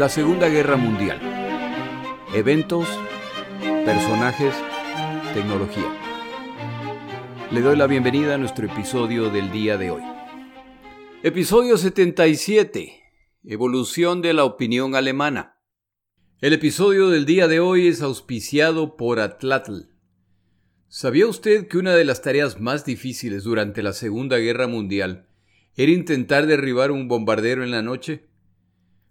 La Segunda Guerra Mundial. Eventos, personajes, tecnología. Le doy la bienvenida a nuestro episodio del día de hoy. Episodio 77. Evolución de la opinión alemana. El episodio del día de hoy es auspiciado por Atlatl. ¿Sabía usted que una de las tareas más difíciles durante la Segunda Guerra Mundial era intentar derribar un bombardero en la noche?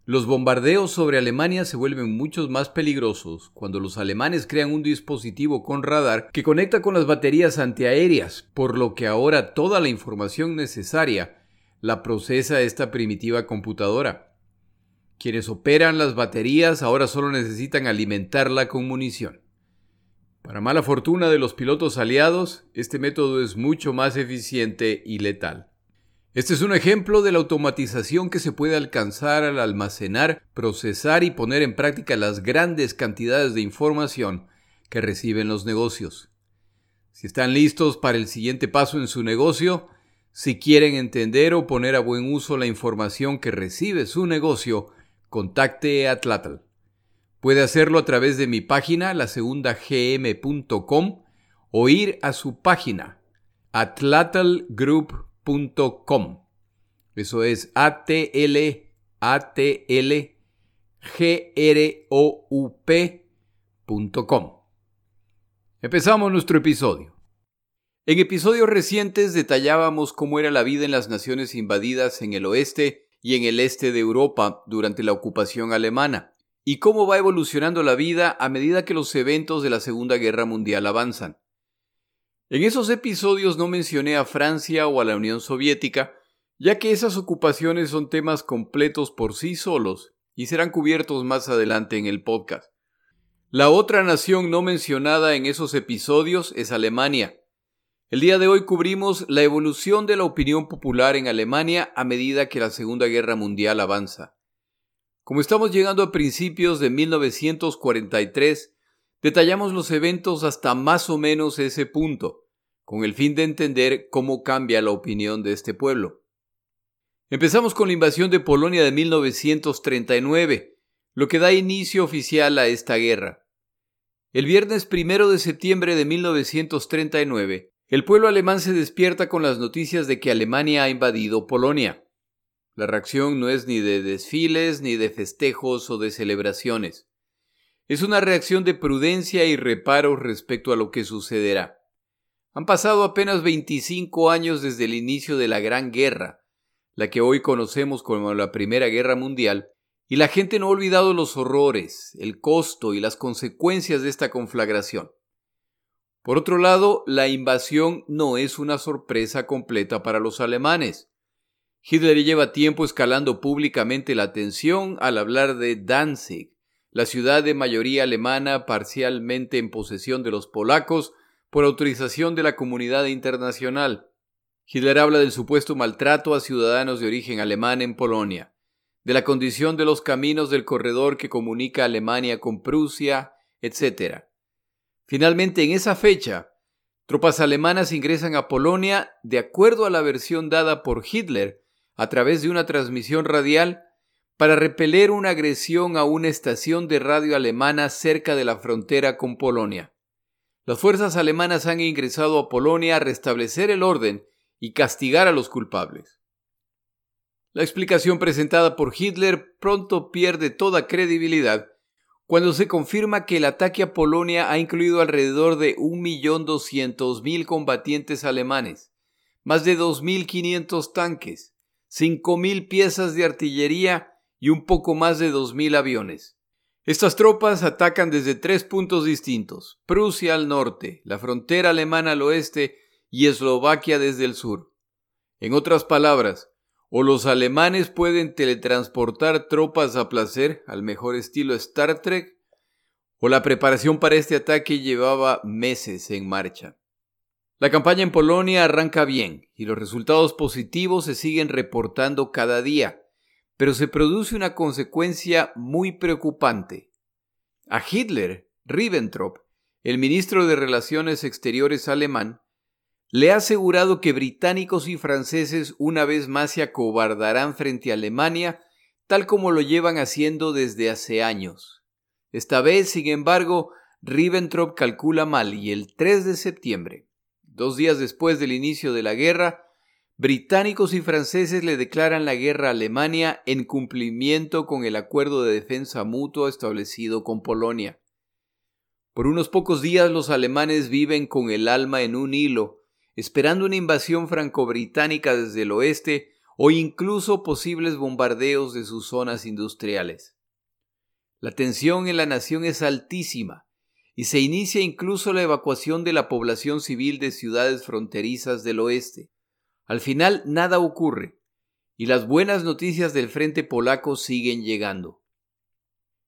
Los bombardeos sobre Alemania se vuelven mucho más peligrosos cuando los alemanes crean un dispositivo con radar que conecta con las baterías antiaéreas, por lo que ahora toda la información necesaria la procesa esta primitiva computadora. Quienes operan las baterías ahora solo necesitan alimentarla con munición. Para mala fortuna de los pilotos aliados, este método es mucho más eficiente y letal. Este es un ejemplo de la automatización que se puede alcanzar al almacenar, procesar y poner en práctica las grandes cantidades de información que reciben los negocios. Si están listos para el siguiente paso en su negocio, si quieren entender o poner a buen uso la información que recibe su negocio, contacte a Atlatl. Puede hacerlo a través de mi página, lasegundagm.com, o ir a su página, eso es a t l a t l g r o u p.com. Empezamos nuestro episodio. En episodios recientes detallábamos cómo era la vida en las naciones invadidas en el oeste y en el este de Europa durante la ocupación alemana, y cómo va evolucionando la vida a medida que los eventos de la Segunda Guerra Mundial avanzan. En esos episodios no mencioné a Francia o a la Unión Soviética, ya que esas ocupaciones son temas completos por sí solos y serán cubiertos más adelante en el podcast. La otra nación no mencionada en esos episodios es Alemania. El día de hoy cubrimos la evolución de la opinión popular en Alemania a medida que la Segunda Guerra Mundial avanza. Como estamos llegando a principios de 1943, Detallamos los eventos hasta más o menos ese punto, con el fin de entender cómo cambia la opinión de este pueblo. Empezamos con la invasión de Polonia de 1939, lo que da inicio oficial a esta guerra. El viernes primero de septiembre de 1939, el pueblo alemán se despierta con las noticias de que Alemania ha invadido Polonia. La reacción no es ni de desfiles, ni de festejos o de celebraciones. Es una reacción de prudencia y reparo respecto a lo que sucederá. Han pasado apenas 25 años desde el inicio de la Gran Guerra, la que hoy conocemos como la Primera Guerra Mundial, y la gente no ha olvidado los horrores, el costo y las consecuencias de esta conflagración. Por otro lado, la invasión no es una sorpresa completa para los alemanes. Hitler lleva tiempo escalando públicamente la tensión al hablar de Danzig, la ciudad de mayoría alemana parcialmente en posesión de los polacos por autorización de la comunidad internacional. Hitler habla del supuesto maltrato a ciudadanos de origen alemán en Polonia, de la condición de los caminos del corredor que comunica Alemania con Prusia, etc. Finalmente, en esa fecha, tropas alemanas ingresan a Polonia de acuerdo a la versión dada por Hitler a través de una transmisión radial para repeler una agresión a una estación de radio alemana cerca de la frontera con Polonia. Las fuerzas alemanas han ingresado a Polonia a restablecer el orden y castigar a los culpables. La explicación presentada por Hitler pronto pierde toda credibilidad cuando se confirma que el ataque a Polonia ha incluido alrededor de 1.200.000 combatientes alemanes, más de 2.500 tanques, 5.000 piezas de artillería y un poco más de 2.000 aviones. Estas tropas atacan desde tres puntos distintos, Prusia al norte, la frontera alemana al oeste y Eslovaquia desde el sur. En otras palabras, o los alemanes pueden teletransportar tropas a placer, al mejor estilo Star Trek, o la preparación para este ataque llevaba meses en marcha. La campaña en Polonia arranca bien y los resultados positivos se siguen reportando cada día, pero se produce una consecuencia muy preocupante. A Hitler, Ribbentrop, el ministro de Relaciones Exteriores alemán, le ha asegurado que británicos y franceses una vez más se acobardarán frente a Alemania tal como lo llevan haciendo desde hace años. Esta vez, sin embargo, Ribbentrop calcula mal y el 3 de septiembre, dos días después del inicio de la guerra, británicos y franceses le declaran la guerra a Alemania en cumplimiento con el acuerdo de defensa mutua establecido con Polonia. Por unos pocos días los alemanes viven con el alma en un hilo, esperando una invasión franco-británica desde el oeste o incluso posibles bombardeos de sus zonas industriales. La tensión en la nación es altísima y se inicia incluso la evacuación de la población civil de ciudades fronterizas del oeste. Al final nada ocurre y las buenas noticias del frente polaco siguen llegando.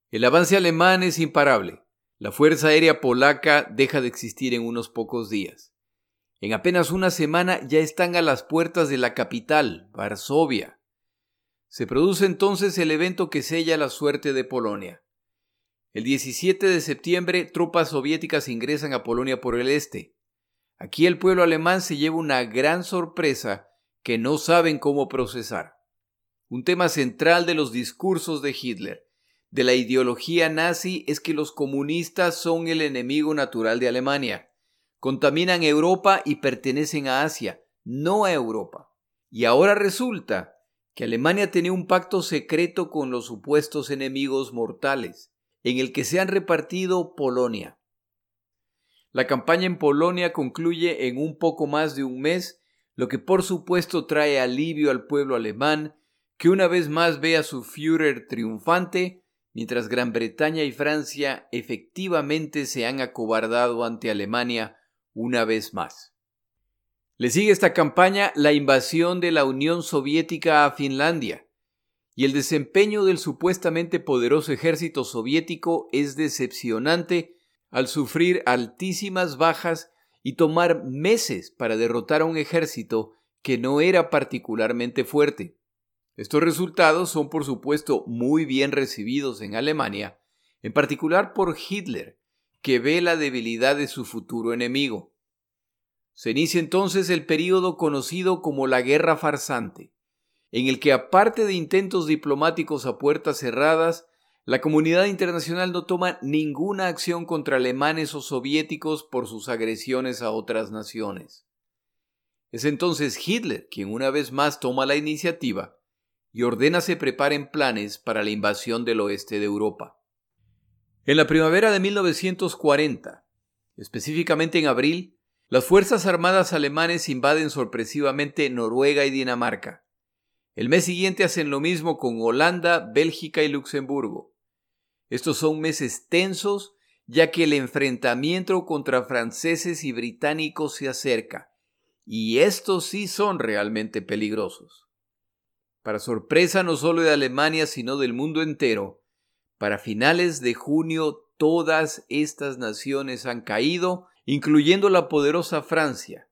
El avance alemán es imparable. La Fuerza Aérea Polaca deja de existir en unos pocos días. En apenas una semana ya están a las puertas de la capital, Varsovia. Se produce entonces el evento que sella la suerte de Polonia. El 17 de septiembre, tropas soviéticas ingresan a Polonia por el este. Aquí el pueblo alemán se lleva una gran sorpresa que no saben cómo procesar. Un tema central de los discursos de Hitler, de la ideología nazi, es que los comunistas son el enemigo natural de Alemania contaminan Europa y pertenecen a Asia, no a Europa. Y ahora resulta que Alemania tenía un pacto secreto con los supuestos enemigos mortales, en el que se han repartido Polonia. La campaña en Polonia concluye en un poco más de un mes, lo que por supuesto trae alivio al pueblo alemán, que una vez más ve a su Führer triunfante, mientras Gran Bretaña y Francia efectivamente se han acobardado ante Alemania una vez más. Le sigue esta campaña la invasión de la Unión Soviética a Finlandia, y el desempeño del supuestamente poderoso ejército soviético es decepcionante al sufrir altísimas bajas y tomar meses para derrotar a un ejército que no era particularmente fuerte. Estos resultados son por supuesto muy bien recibidos en Alemania, en particular por Hitler, que ve la debilidad de su futuro enemigo. Se inicia entonces el período conocido como la Guerra Farsante, en el que aparte de intentos diplomáticos a puertas cerradas, la comunidad internacional no toma ninguna acción contra alemanes o soviéticos por sus agresiones a otras naciones. Es entonces Hitler quien una vez más toma la iniciativa y ordena se preparen planes para la invasión del oeste de Europa. En la primavera de 1940, específicamente en abril, las Fuerzas Armadas alemanes invaden sorpresivamente Noruega y Dinamarca. El mes siguiente hacen lo mismo con Holanda, Bélgica y Luxemburgo. Estos son meses tensos ya que el enfrentamiento contra franceses y británicos se acerca, y estos sí son realmente peligrosos. Para sorpresa no solo de Alemania, sino del mundo entero, para finales de junio todas estas naciones han caído, incluyendo la poderosa Francia,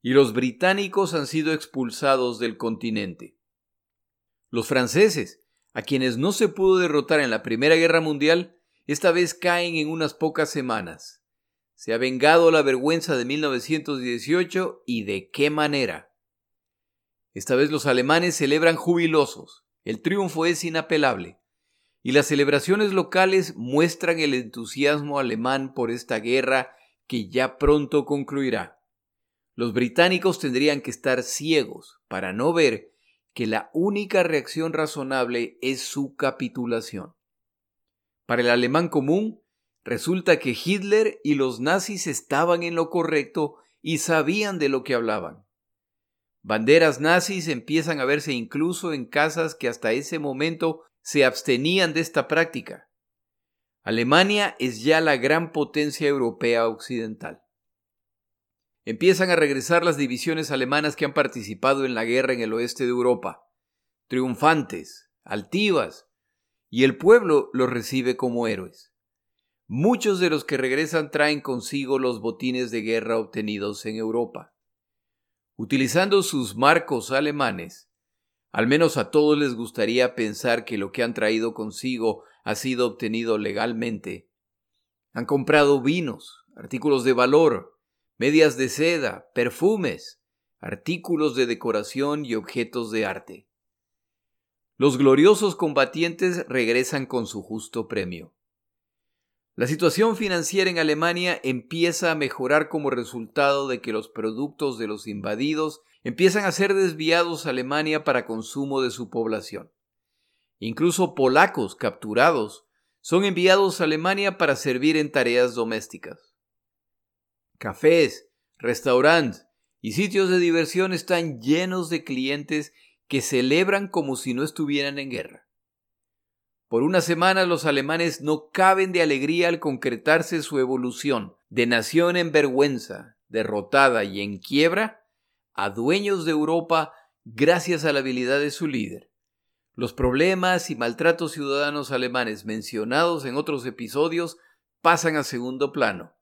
y los británicos han sido expulsados del continente. Los franceses, a quienes no se pudo derrotar en la Primera Guerra Mundial, esta vez caen en unas pocas semanas. Se ha vengado la vergüenza de 1918 y de qué manera. Esta vez los alemanes celebran jubilosos. El triunfo es inapelable y las celebraciones locales muestran el entusiasmo alemán por esta guerra que ya pronto concluirá. Los británicos tendrían que estar ciegos para no ver que la única reacción razonable es su capitulación. Para el alemán común, resulta que Hitler y los nazis estaban en lo correcto y sabían de lo que hablaban. Banderas nazis empiezan a verse incluso en casas que hasta ese momento se abstenían de esta práctica. Alemania es ya la gran potencia europea occidental. Empiezan a regresar las divisiones alemanas que han participado en la guerra en el oeste de Europa, triunfantes, altivas, y el pueblo los recibe como héroes. Muchos de los que regresan traen consigo los botines de guerra obtenidos en Europa. Utilizando sus marcos alemanes, al menos a todos les gustaría pensar que lo que han traído consigo ha sido obtenido legalmente. Han comprado vinos, artículos de valor, medias de seda, perfumes, artículos de decoración y objetos de arte. Los gloriosos combatientes regresan con su justo premio. La situación financiera en Alemania empieza a mejorar como resultado de que los productos de los invadidos empiezan a ser desviados a Alemania para consumo de su población. Incluso polacos capturados son enviados a Alemania para servir en tareas domésticas. Cafés, restaurantes y sitios de diversión están llenos de clientes que celebran como si no estuvieran en guerra. Por una semana los alemanes no caben de alegría al concretarse su evolución de nación en vergüenza, derrotada y en quiebra, a dueños de Europa gracias a la habilidad de su líder. Los problemas y maltratos ciudadanos alemanes mencionados en otros episodios pasan a segundo plano.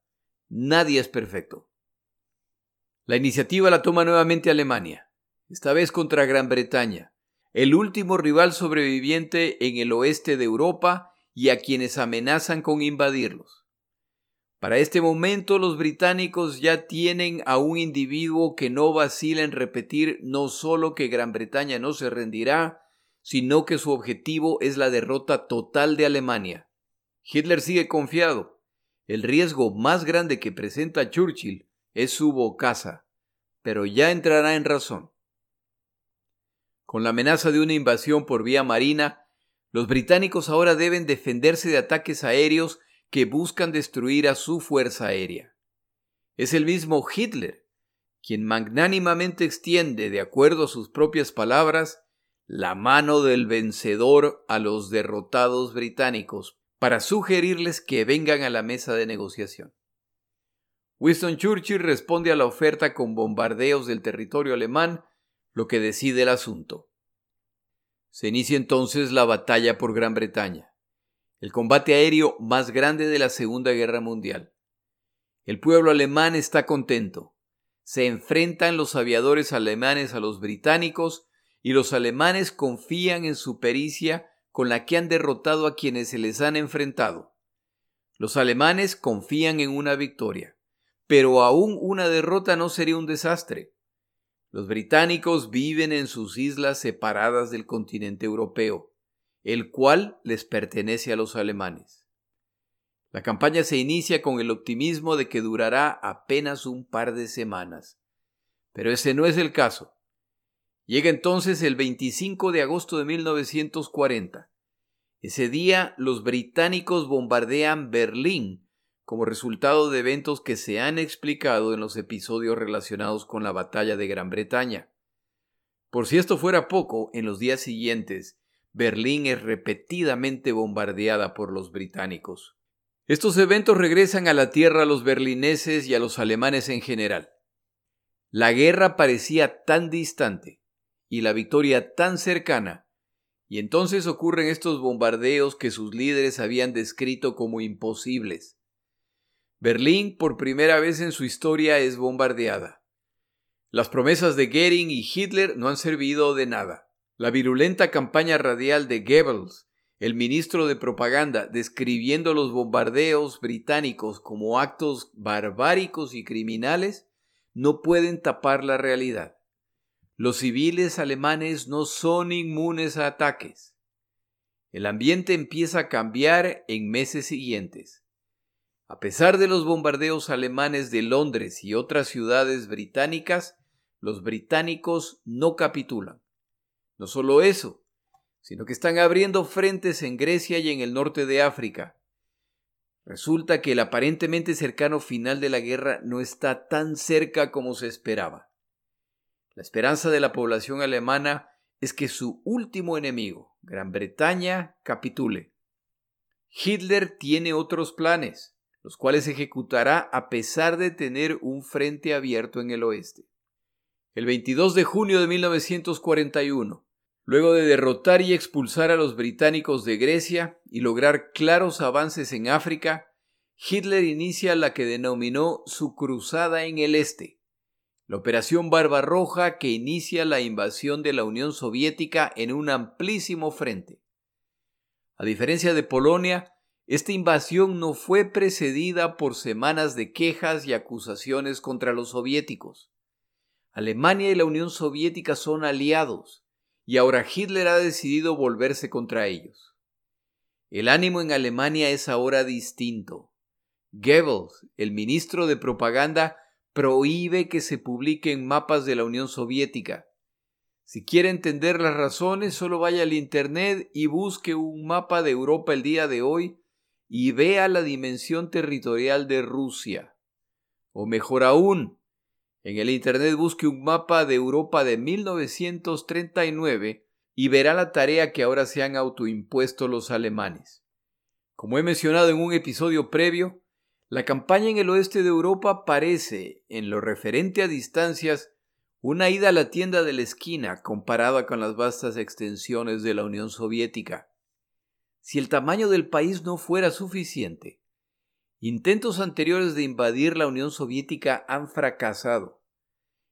Nadie es perfecto. La iniciativa la toma nuevamente Alemania, esta vez contra Gran Bretaña, el último rival sobreviviente en el oeste de Europa y a quienes amenazan con invadirlos. Para este momento los británicos ya tienen a un individuo que no vacila en repetir no solo que Gran Bretaña no se rendirá, sino que su objetivo es la derrota total de Alemania. Hitler sigue confiado. El riesgo más grande que presenta Churchill es su bocaza, pero ya entrará en razón. Con la amenaza de una invasión por vía marina, los británicos ahora deben defenderse de ataques aéreos que buscan destruir a su fuerza aérea. Es el mismo Hitler quien magnánimamente extiende, de acuerdo a sus propias palabras, la mano del vencedor a los derrotados británicos para sugerirles que vengan a la mesa de negociación. Winston Churchill responde a la oferta con bombardeos del territorio alemán lo que decide el asunto. Se inicia entonces la batalla por Gran Bretaña, el combate aéreo más grande de la Segunda Guerra Mundial. El pueblo alemán está contento. Se enfrentan los aviadores alemanes a los británicos y los alemanes confían en su pericia con la que han derrotado a quienes se les han enfrentado. Los alemanes confían en una victoria, pero aún una derrota no sería un desastre. Los británicos viven en sus islas separadas del continente europeo, el cual les pertenece a los alemanes. La campaña se inicia con el optimismo de que durará apenas un par de semanas. Pero ese no es el caso. Llega entonces el 25 de agosto de 1940. Ese día los británicos bombardean Berlín como resultado de eventos que se han explicado en los episodios relacionados con la batalla de Gran Bretaña. Por si esto fuera poco, en los días siguientes, Berlín es repetidamente bombardeada por los británicos. Estos eventos regresan a la tierra a los berlineses y a los alemanes en general. La guerra parecía tan distante y la victoria tan cercana, y entonces ocurren estos bombardeos que sus líderes habían descrito como imposibles. Berlín por primera vez en su historia es bombardeada. Las promesas de Goering y Hitler no han servido de nada. La virulenta campaña radial de Goebbels, el ministro de propaganda, describiendo los bombardeos británicos como actos barbáricos y criminales, no pueden tapar la realidad. Los civiles alemanes no son inmunes a ataques. El ambiente empieza a cambiar en meses siguientes. A pesar de los bombardeos alemanes de Londres y otras ciudades británicas, los británicos no capitulan. No solo eso, sino que están abriendo frentes en Grecia y en el norte de África. Resulta que el aparentemente cercano final de la guerra no está tan cerca como se esperaba. La esperanza de la población alemana es que su último enemigo, Gran Bretaña, capitule. Hitler tiene otros planes los cuales ejecutará a pesar de tener un frente abierto en el oeste. El 22 de junio de 1941, luego de derrotar y expulsar a los británicos de Grecia y lograr claros avances en África, Hitler inicia la que denominó su Cruzada en el Este, la Operación Barbarroja que inicia la invasión de la Unión Soviética en un amplísimo frente. A diferencia de Polonia, esta invasión no fue precedida por semanas de quejas y acusaciones contra los soviéticos. Alemania y la Unión Soviética son aliados, y ahora Hitler ha decidido volverse contra ellos. El ánimo en Alemania es ahora distinto. Goebbels, el ministro de propaganda, prohíbe que se publiquen mapas de la Unión Soviética. Si quiere entender las razones, solo vaya al Internet y busque un mapa de Europa el día de hoy y vea la dimensión territorial de Rusia. O mejor aún, en el Internet busque un mapa de Europa de 1939 y verá la tarea que ahora se han autoimpuesto los alemanes. Como he mencionado en un episodio previo, la campaña en el oeste de Europa parece, en lo referente a distancias, una ida a la tienda de la esquina comparada con las vastas extensiones de la Unión Soviética. Si el tamaño del país no fuera suficiente, intentos anteriores de invadir la Unión Soviética han fracasado,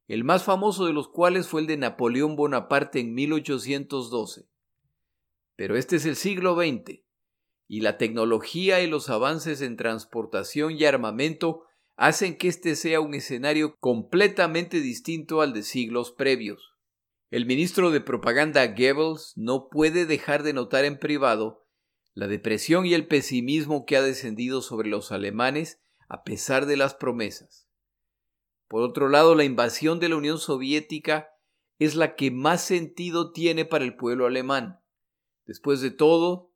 el más famoso de los cuales fue el de Napoleón Bonaparte en 1812. Pero este es el siglo XX y la tecnología y los avances en transportación y armamento hacen que este sea un escenario completamente distinto al de siglos previos. El ministro de propaganda Goebbels no puede dejar de notar en privado la depresión y el pesimismo que ha descendido sobre los alemanes a pesar de las promesas. Por otro lado, la invasión de la Unión Soviética es la que más sentido tiene para el pueblo alemán. Después de todo,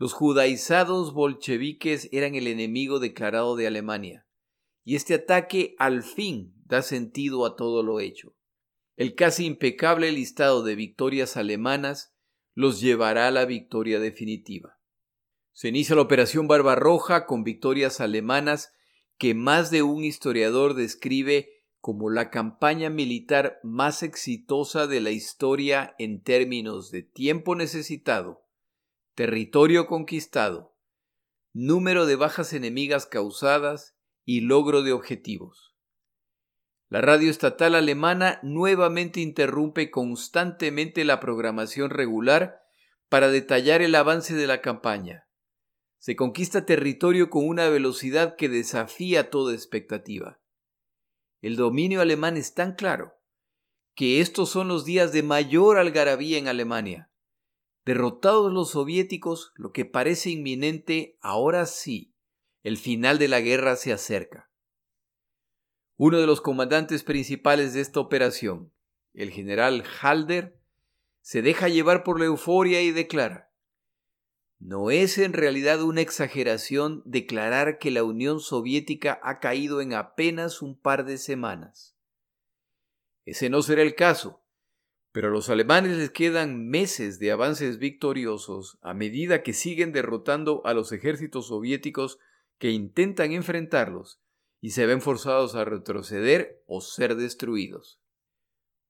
los judaizados bolcheviques eran el enemigo declarado de Alemania, y este ataque al fin da sentido a todo lo hecho. El casi impecable listado de victorias alemanas los llevará a la victoria definitiva. Se inicia la Operación Barbarroja con victorias alemanas que más de un historiador describe como la campaña militar más exitosa de la historia en términos de tiempo necesitado, territorio conquistado, número de bajas enemigas causadas y logro de objetivos. La radio estatal alemana nuevamente interrumpe constantemente la programación regular para detallar el avance de la campaña. Se conquista territorio con una velocidad que desafía toda expectativa. El dominio alemán es tan claro que estos son los días de mayor algarabía en Alemania. Derrotados los soviéticos, lo que parece inminente, ahora sí, el final de la guerra se acerca. Uno de los comandantes principales de esta operación, el general Halder, se deja llevar por la euforia y declara, no es en realidad una exageración declarar que la Unión Soviética ha caído en apenas un par de semanas. Ese no será el caso, pero a los alemanes les quedan meses de avances victoriosos a medida que siguen derrotando a los ejércitos soviéticos que intentan enfrentarlos y se ven forzados a retroceder o ser destruidos.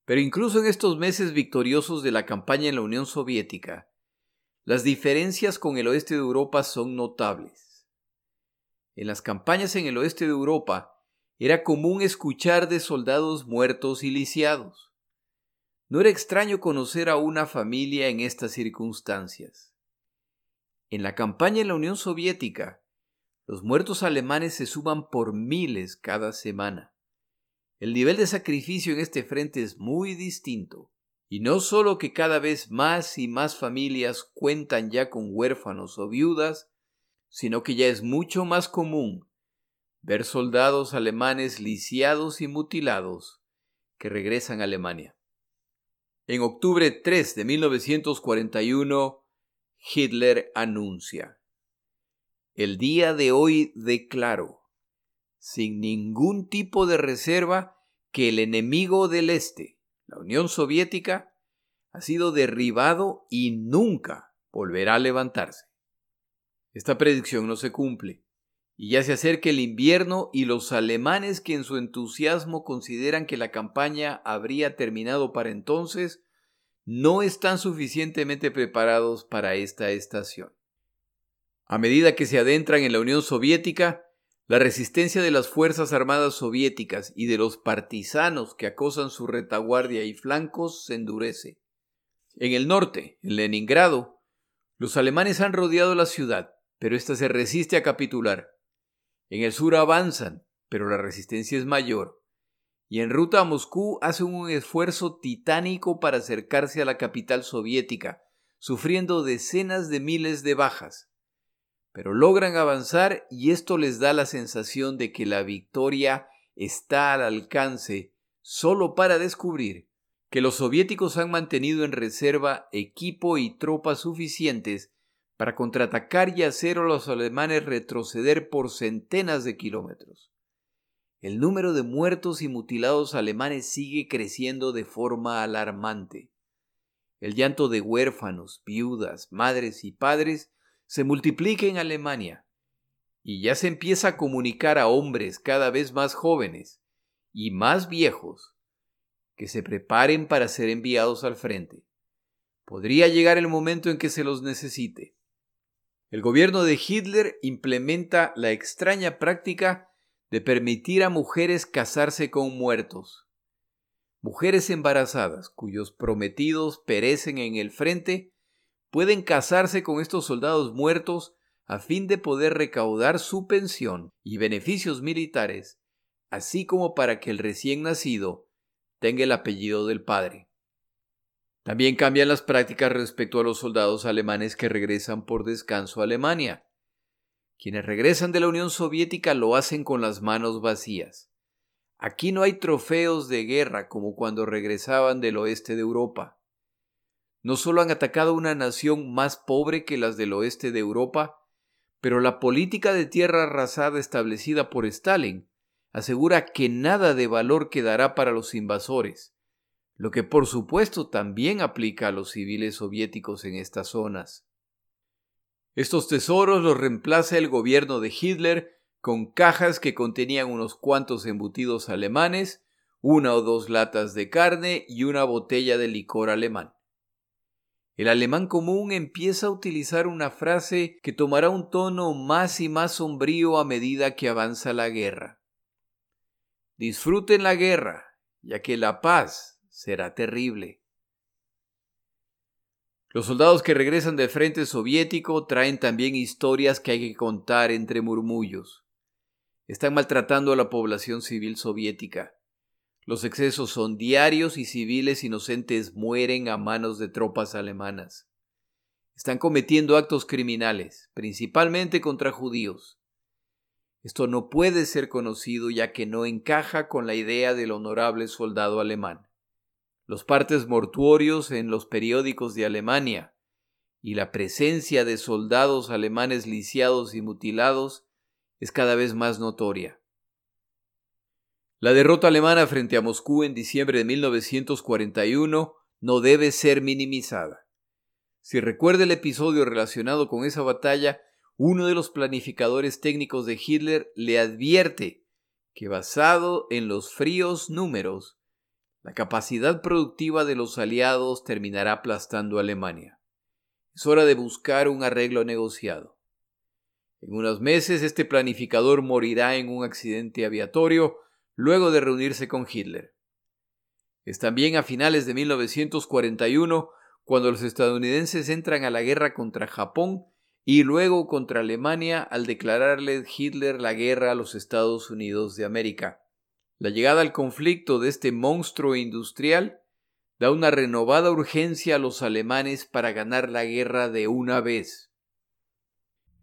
Pero incluso en estos meses victoriosos de la campaña en la Unión Soviética, las diferencias con el oeste de Europa son notables. En las campañas en el oeste de Europa era común escuchar de soldados muertos y lisiados. No era extraño conocer a una familia en estas circunstancias. En la campaña en la Unión Soviética, los muertos alemanes se suman por miles cada semana. El nivel de sacrificio en este frente es muy distinto, y no solo que cada vez más y más familias cuentan ya con huérfanos o viudas, sino que ya es mucho más común ver soldados alemanes lisiados y mutilados que regresan a Alemania. En octubre 3 de 1941, Hitler anuncia, El día de hoy declaro, sin ningún tipo de reserva, que el enemigo del Este, la Unión Soviética, ha sido derribado y nunca volverá a levantarse. Esta predicción no se cumple, y ya se acerca el invierno y los alemanes que en su entusiasmo consideran que la campaña habría terminado para entonces, no están suficientemente preparados para esta estación. A medida que se adentran en la Unión Soviética, la resistencia de las Fuerzas Armadas soviéticas y de los partisanos que acosan su retaguardia y flancos se endurece. En el norte, en Leningrado, los alemanes han rodeado la ciudad, pero ésta se resiste a capitular. En el sur avanzan, pero la resistencia es mayor. y en ruta a Moscú hacen un esfuerzo titánico para acercarse a la capital soviética, sufriendo decenas de miles de bajas. Pero logran avanzar y esto les da la sensación de que la victoria está al alcance solo para descubrir que los soviéticos han mantenido en reserva equipo y tropas suficientes para contraatacar y hacer a los alemanes retroceder por centenas de kilómetros. El número de muertos y mutilados alemanes sigue creciendo de forma alarmante. El llanto de huérfanos, viudas, madres y padres se multiplica en Alemania, y ya se empieza a comunicar a hombres cada vez más jóvenes y más viejos que se preparen para ser enviados al frente. Podría llegar el momento en que se los necesite. El gobierno de Hitler implementa la extraña práctica de permitir a mujeres casarse con muertos. Mujeres embarazadas cuyos prometidos perecen en el frente pueden casarse con estos soldados muertos a fin de poder recaudar su pensión y beneficios militares, así como para que el recién nacido tenga el apellido del padre. También cambian las prácticas respecto a los soldados alemanes que regresan por descanso a Alemania. Quienes regresan de la Unión Soviética lo hacen con las manos vacías. Aquí no hay trofeos de guerra como cuando regresaban del oeste de Europa. No solo han atacado una nación más pobre que las del oeste de Europa, pero la política de tierra arrasada establecida por Stalin asegura que nada de valor quedará para los invasores, lo que por supuesto también aplica a los civiles soviéticos en estas zonas. Estos tesoros los reemplaza el gobierno de Hitler con cajas que contenían unos cuantos embutidos alemanes, una o dos latas de carne y una botella de licor alemán. El alemán común empieza a utilizar una frase que tomará un tono más y más sombrío a medida que avanza la guerra. Disfruten la guerra, ya que la paz será terrible. Los soldados que regresan del frente soviético traen también historias que hay que contar entre murmullos. Están maltratando a la población civil soviética. Los excesos son diarios y civiles inocentes mueren a manos de tropas alemanas. Están cometiendo actos criminales, principalmente contra judíos. Esto no puede ser conocido ya que no encaja con la idea del honorable soldado alemán. Los partes mortuorios en los periódicos de Alemania y la presencia de soldados alemanes lisiados y mutilados es cada vez más notoria. La derrota alemana frente a Moscú en diciembre de 1941 no debe ser minimizada. Si recuerda el episodio relacionado con esa batalla, uno de los planificadores técnicos de Hitler le advierte que basado en los fríos números, la capacidad productiva de los aliados terminará aplastando a Alemania. Es hora de buscar un arreglo negociado. En unos meses este planificador morirá en un accidente aviatorio luego de reunirse con Hitler. Es también a finales de 1941 cuando los estadounidenses entran a la guerra contra Japón y luego contra Alemania al declararle Hitler la guerra a los Estados Unidos de América. La llegada al conflicto de este monstruo industrial da una renovada urgencia a los alemanes para ganar la guerra de una vez.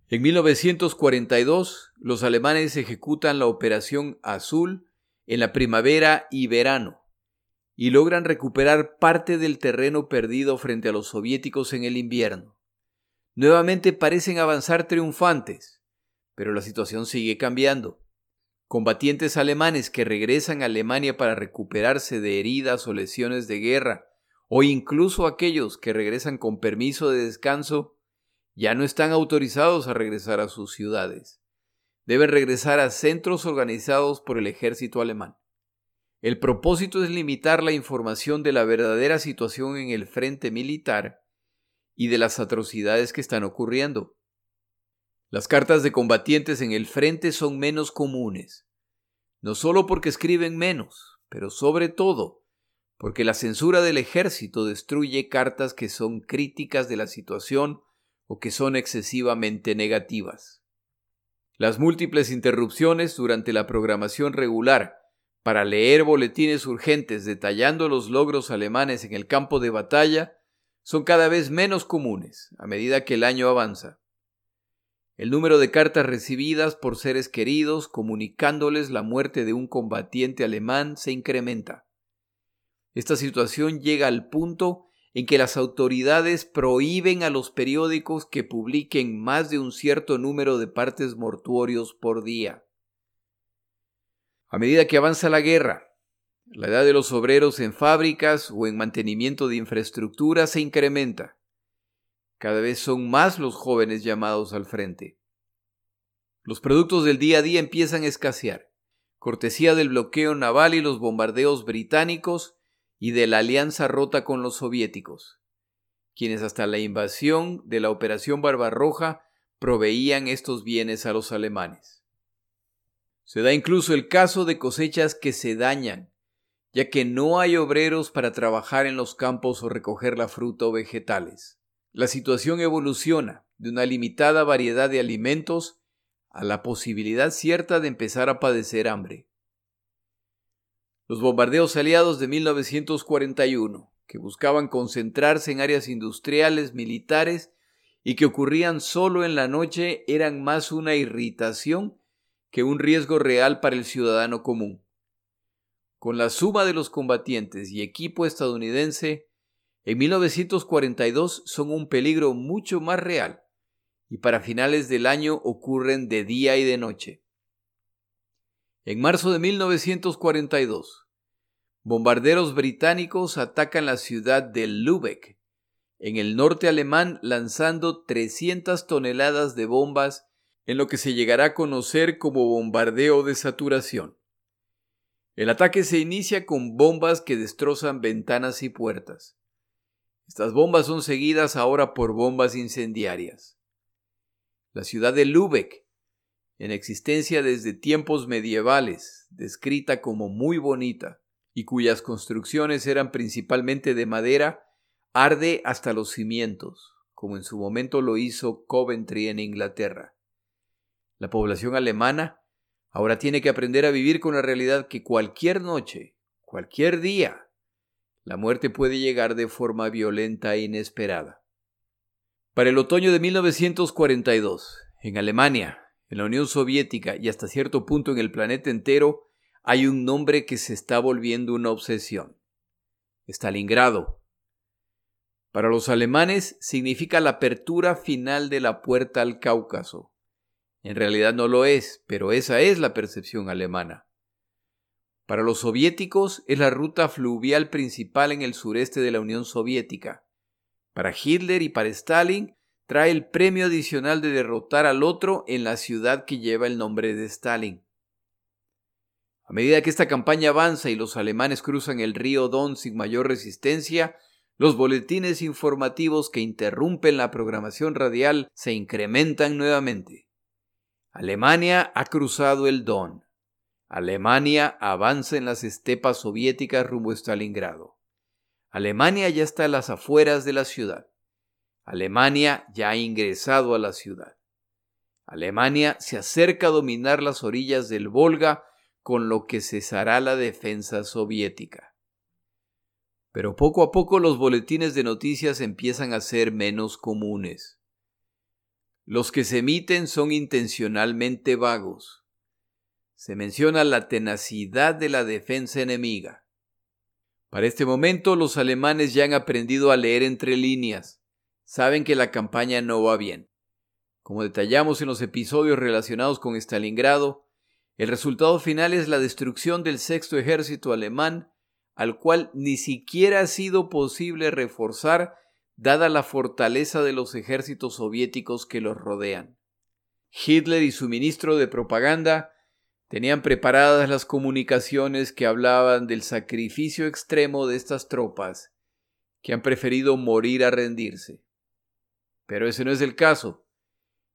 En 1942, los alemanes ejecutan la Operación Azul en la primavera y verano, y logran recuperar parte del terreno perdido frente a los soviéticos en el invierno. Nuevamente parecen avanzar triunfantes, pero la situación sigue cambiando. Combatientes alemanes que regresan a Alemania para recuperarse de heridas o lesiones de guerra, o incluso aquellos que regresan con permiso de descanso, ya no están autorizados a regresar a sus ciudades. Deben regresar a centros organizados por el ejército alemán. El propósito es limitar la información de la verdadera situación en el frente militar y de las atrocidades que están ocurriendo. Las cartas de combatientes en el frente son menos comunes, no solo porque escriben menos, pero sobre todo porque la censura del ejército destruye cartas que son críticas de la situación o que son excesivamente negativas. Las múltiples interrupciones durante la programación regular para leer boletines urgentes detallando los logros alemanes en el campo de batalla son cada vez menos comunes a medida que el año avanza. El número de cartas recibidas por seres queridos comunicándoles la muerte de un combatiente alemán se incrementa. Esta situación llega al punto en que las autoridades prohíben a los periódicos que publiquen más de un cierto número de partes mortuorios por día. A medida que avanza la guerra, la edad de los obreros en fábricas o en mantenimiento de infraestructura se incrementa. Cada vez son más los jóvenes llamados al frente. Los productos del día a día empiezan a escasear, cortesía del bloqueo naval y los bombardeos británicos y de la alianza rota con los soviéticos, quienes hasta la invasión de la Operación Barbarroja proveían estos bienes a los alemanes. Se da incluso el caso de cosechas que se dañan, ya que no hay obreros para trabajar en los campos o recoger la fruta o vegetales. La situación evoluciona de una limitada variedad de alimentos a la posibilidad cierta de empezar a padecer hambre. Los bombardeos aliados de 1941, que buscaban concentrarse en áreas industriales, militares y que ocurrían solo en la noche, eran más una irritación que un riesgo real para el ciudadano común. Con la suma de los combatientes y equipo estadounidense, en 1942 son un peligro mucho más real y para finales del año ocurren de día y de noche. En marzo de 1942, bombarderos británicos atacan la ciudad de Lübeck, en el norte alemán, lanzando 300 toneladas de bombas en lo que se llegará a conocer como bombardeo de saturación. El ataque se inicia con bombas que destrozan ventanas y puertas. Estas bombas son seguidas ahora por bombas incendiarias. La ciudad de Lübeck, en existencia desde tiempos medievales, descrita como muy bonita, y cuyas construcciones eran principalmente de madera, arde hasta los cimientos, como en su momento lo hizo Coventry en Inglaterra. La población alemana ahora tiene que aprender a vivir con la realidad que cualquier noche, cualquier día, la muerte puede llegar de forma violenta e inesperada. Para el otoño de 1942, en Alemania, en la Unión Soviética y hasta cierto punto en el planeta entero, hay un nombre que se está volviendo una obsesión. Stalingrado. Para los alemanes significa la apertura final de la puerta al Cáucaso. En realidad no lo es, pero esa es la percepción alemana. Para los soviéticos es la ruta fluvial principal en el sureste de la Unión Soviética. Para Hitler y para Stalin trae el premio adicional de derrotar al otro en la ciudad que lleva el nombre de Stalin. A medida que esta campaña avanza y los alemanes cruzan el río Don sin mayor resistencia, los boletines informativos que interrumpen la programación radial se incrementan nuevamente. Alemania ha cruzado el Don. Alemania avanza en las estepas soviéticas rumbo a Stalingrado. Alemania ya está a las afueras de la ciudad. Alemania ya ha ingresado a la ciudad. Alemania se acerca a dominar las orillas del Volga, con lo que cesará la defensa soviética. Pero poco a poco los boletines de noticias empiezan a ser menos comunes. Los que se emiten son intencionalmente vagos se menciona la tenacidad de la defensa enemiga. Para este momento los alemanes ya han aprendido a leer entre líneas. Saben que la campaña no va bien. Como detallamos en los episodios relacionados con Stalingrado, el resultado final es la destrucción del sexto ejército alemán, al cual ni siquiera ha sido posible reforzar dada la fortaleza de los ejércitos soviéticos que los rodean. Hitler y su ministro de propaganda Tenían preparadas las comunicaciones que hablaban del sacrificio extremo de estas tropas, que han preferido morir a rendirse. Pero ese no es el caso,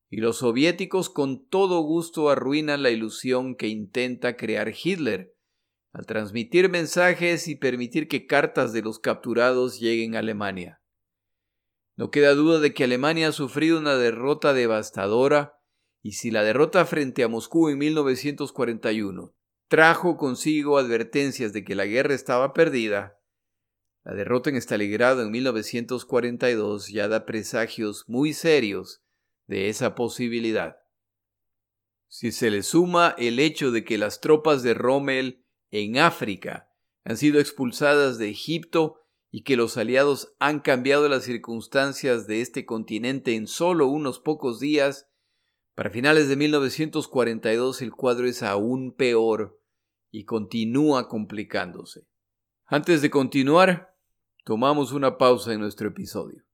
y los soviéticos con todo gusto arruinan la ilusión que intenta crear Hitler, al transmitir mensajes y permitir que cartas de los capturados lleguen a Alemania. No queda duda de que Alemania ha sufrido una derrota devastadora y si la derrota frente a Moscú en 1941 trajo consigo advertencias de que la guerra estaba perdida, la derrota en Stalingrado en 1942 ya da presagios muy serios de esa posibilidad. Si se le suma el hecho de que las tropas de Rommel en África han sido expulsadas de Egipto y que los aliados han cambiado las circunstancias de este continente en solo unos pocos días, para finales de 1942 el cuadro es aún peor y continúa complicándose. Antes de continuar, tomamos una pausa en nuestro episodio.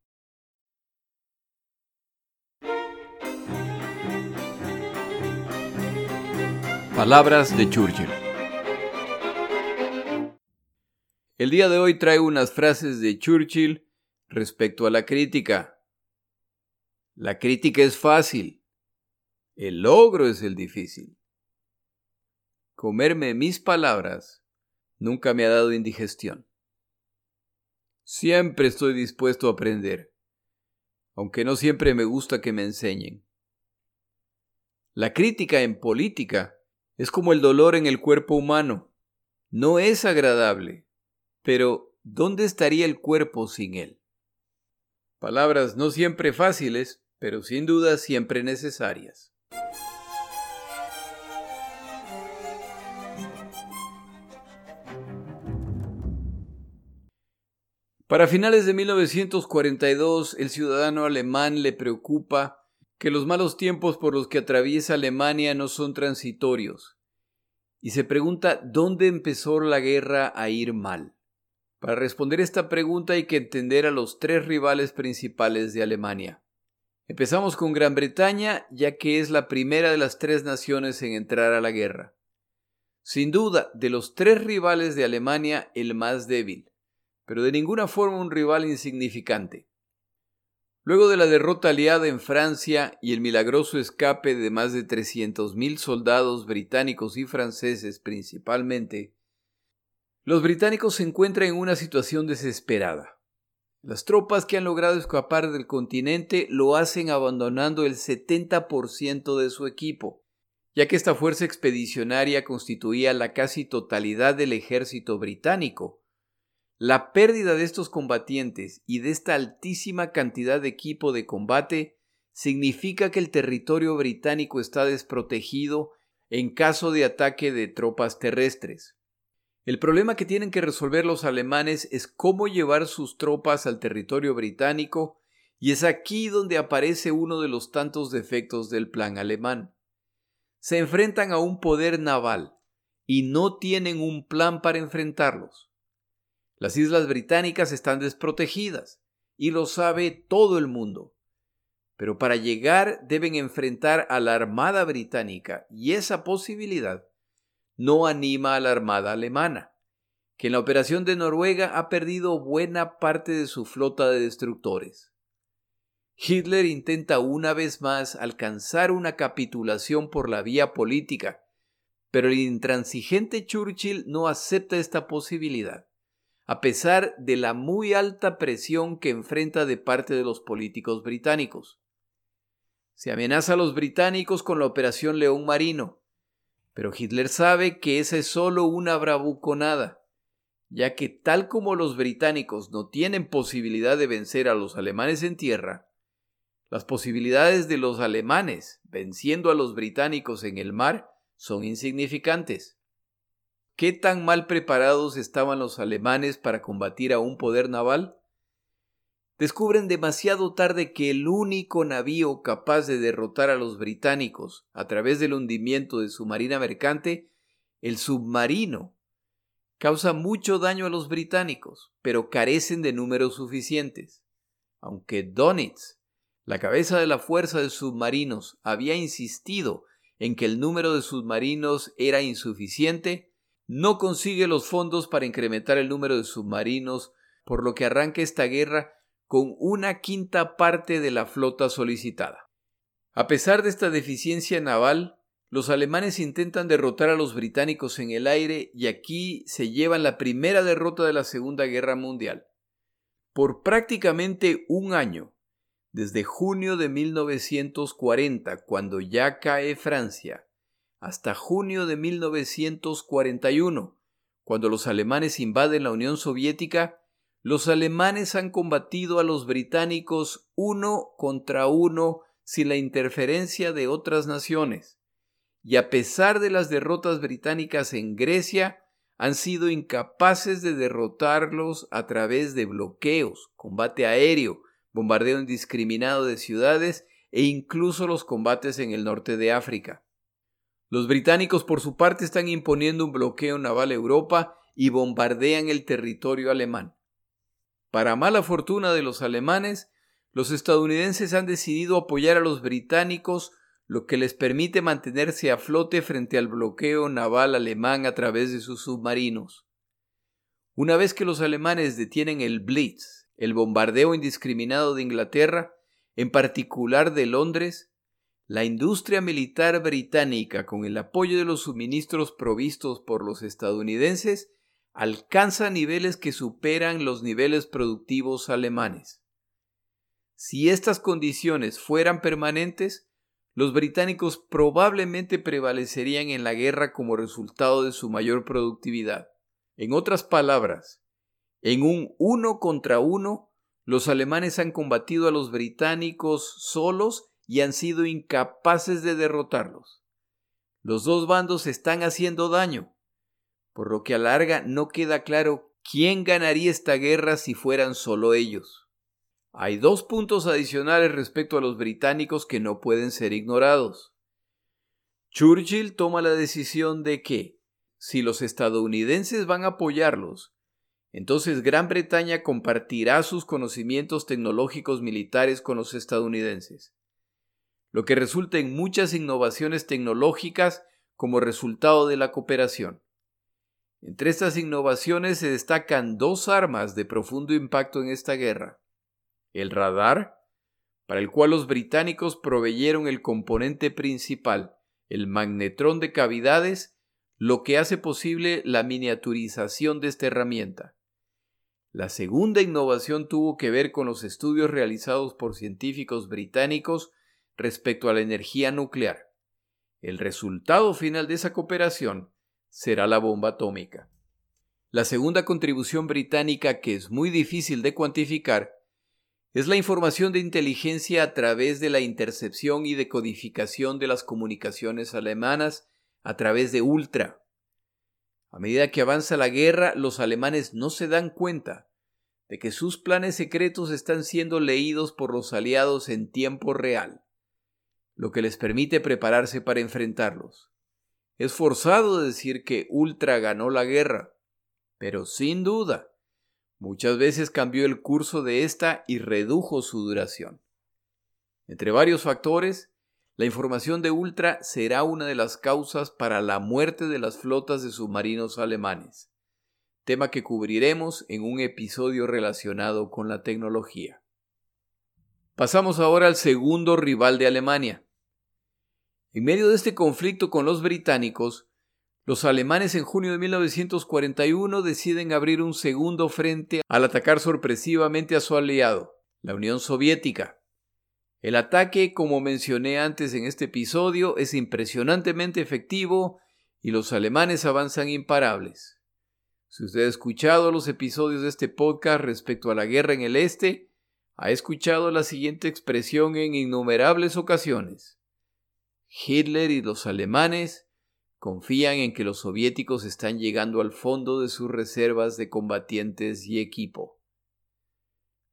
Palabras de Churchill. El día de hoy traigo unas frases de Churchill respecto a la crítica. La crítica es fácil, el logro es el difícil. Comerme mis palabras nunca me ha dado indigestión. Siempre estoy dispuesto a aprender, aunque no siempre me gusta que me enseñen. La crítica en política es como el dolor en el cuerpo humano. No es agradable pero, ¿dónde estaría el cuerpo sin él? Palabras no siempre fáciles, pero sin duda siempre necesarias. Para finales de 1942, el ciudadano alemán le preocupa que los malos tiempos por los que atraviesa Alemania no son transitorios, y se pregunta dónde empezó la guerra a ir mal. Para responder esta pregunta hay que entender a los tres rivales principales de Alemania. Empezamos con Gran Bretaña, ya que es la primera de las tres naciones en entrar a la guerra. Sin duda, de los tres rivales de Alemania, el más débil, pero de ninguna forma un rival insignificante. Luego de la derrota aliada en Francia y el milagroso escape de más de 300.000 soldados británicos y franceses principalmente, los británicos se encuentran en una situación desesperada. Las tropas que han logrado escapar del continente lo hacen abandonando el 70% de su equipo, ya que esta fuerza expedicionaria constituía la casi totalidad del ejército británico. La pérdida de estos combatientes y de esta altísima cantidad de equipo de combate significa que el territorio británico está desprotegido en caso de ataque de tropas terrestres. El problema que tienen que resolver los alemanes es cómo llevar sus tropas al territorio británico y es aquí donde aparece uno de los tantos defectos del plan alemán. Se enfrentan a un poder naval y no tienen un plan para enfrentarlos. Las islas británicas están desprotegidas y lo sabe todo el mundo. Pero para llegar deben enfrentar a la Armada británica y esa posibilidad no anima a la Armada alemana, que en la operación de Noruega ha perdido buena parte de su flota de destructores. Hitler intenta una vez más alcanzar una capitulación por la vía política, pero el intransigente Churchill no acepta esta posibilidad, a pesar de la muy alta presión que enfrenta de parte de los políticos británicos. Se amenaza a los británicos con la Operación León Marino, pero Hitler sabe que esa es solo una bravuconada, ya que tal como los británicos no tienen posibilidad de vencer a los alemanes en tierra, las posibilidades de los alemanes venciendo a los británicos en el mar son insignificantes. ¿Qué tan mal preparados estaban los alemanes para combatir a un poder naval? Descubren demasiado tarde que el único navío capaz de derrotar a los británicos a través del hundimiento de su marina mercante, el submarino, causa mucho daño a los británicos, pero carecen de números suficientes. Aunque Donitz, la cabeza de la fuerza de submarinos, había insistido en que el número de submarinos era insuficiente, no consigue los fondos para incrementar el número de submarinos, por lo que arranca esta guerra con una quinta parte de la flota solicitada. A pesar de esta deficiencia naval, los alemanes intentan derrotar a los británicos en el aire y aquí se llevan la primera derrota de la Segunda Guerra Mundial. Por prácticamente un año, desde junio de 1940, cuando ya cae Francia, hasta junio de 1941, cuando los alemanes invaden la Unión Soviética, los alemanes han combatido a los británicos uno contra uno sin la interferencia de otras naciones. Y a pesar de las derrotas británicas en Grecia, han sido incapaces de derrotarlos a través de bloqueos, combate aéreo, bombardeo indiscriminado de ciudades e incluso los combates en el norte de África. Los británicos por su parte están imponiendo un bloqueo naval a Europa y bombardean el territorio alemán. Para mala fortuna de los alemanes, los estadounidenses han decidido apoyar a los británicos, lo que les permite mantenerse a flote frente al bloqueo naval alemán a través de sus submarinos. Una vez que los alemanes detienen el Blitz, el bombardeo indiscriminado de Inglaterra, en particular de Londres, la industria militar británica, con el apoyo de los suministros provistos por los estadounidenses, alcanza niveles que superan los niveles productivos alemanes. Si estas condiciones fueran permanentes, los británicos probablemente prevalecerían en la guerra como resultado de su mayor productividad. En otras palabras, en un uno contra uno, los alemanes han combatido a los británicos solos y han sido incapaces de derrotarlos. Los dos bandos están haciendo daño, por lo que a larga no queda claro quién ganaría esta guerra si fueran solo ellos. Hay dos puntos adicionales respecto a los británicos que no pueden ser ignorados. Churchill toma la decisión de que, si los estadounidenses van a apoyarlos, entonces Gran Bretaña compartirá sus conocimientos tecnológicos militares con los estadounidenses, lo que resulta en muchas innovaciones tecnológicas como resultado de la cooperación. Entre estas innovaciones se destacan dos armas de profundo impacto en esta guerra. El radar, para el cual los británicos proveyeron el componente principal, el magnetrón de cavidades, lo que hace posible la miniaturización de esta herramienta. La segunda innovación tuvo que ver con los estudios realizados por científicos británicos respecto a la energía nuclear. El resultado final de esa cooperación será la bomba atómica. La segunda contribución británica, que es muy difícil de cuantificar, es la información de inteligencia a través de la intercepción y decodificación de las comunicaciones alemanas a través de Ultra. A medida que avanza la guerra, los alemanes no se dan cuenta de que sus planes secretos están siendo leídos por los aliados en tiempo real, lo que les permite prepararse para enfrentarlos. Es forzado decir que Ultra ganó la guerra, pero sin duda, muchas veces cambió el curso de esta y redujo su duración. Entre varios factores, la información de Ultra será una de las causas para la muerte de las flotas de submarinos alemanes, tema que cubriremos en un episodio relacionado con la tecnología. Pasamos ahora al segundo rival de Alemania, en medio de este conflicto con los británicos, los alemanes en junio de 1941 deciden abrir un segundo frente al atacar sorpresivamente a su aliado, la Unión Soviética. El ataque, como mencioné antes en este episodio, es impresionantemente efectivo y los alemanes avanzan imparables. Si usted ha escuchado los episodios de este podcast respecto a la guerra en el Este, ha escuchado la siguiente expresión en innumerables ocasiones. Hitler y los alemanes confían en que los soviéticos están llegando al fondo de sus reservas de combatientes y equipo.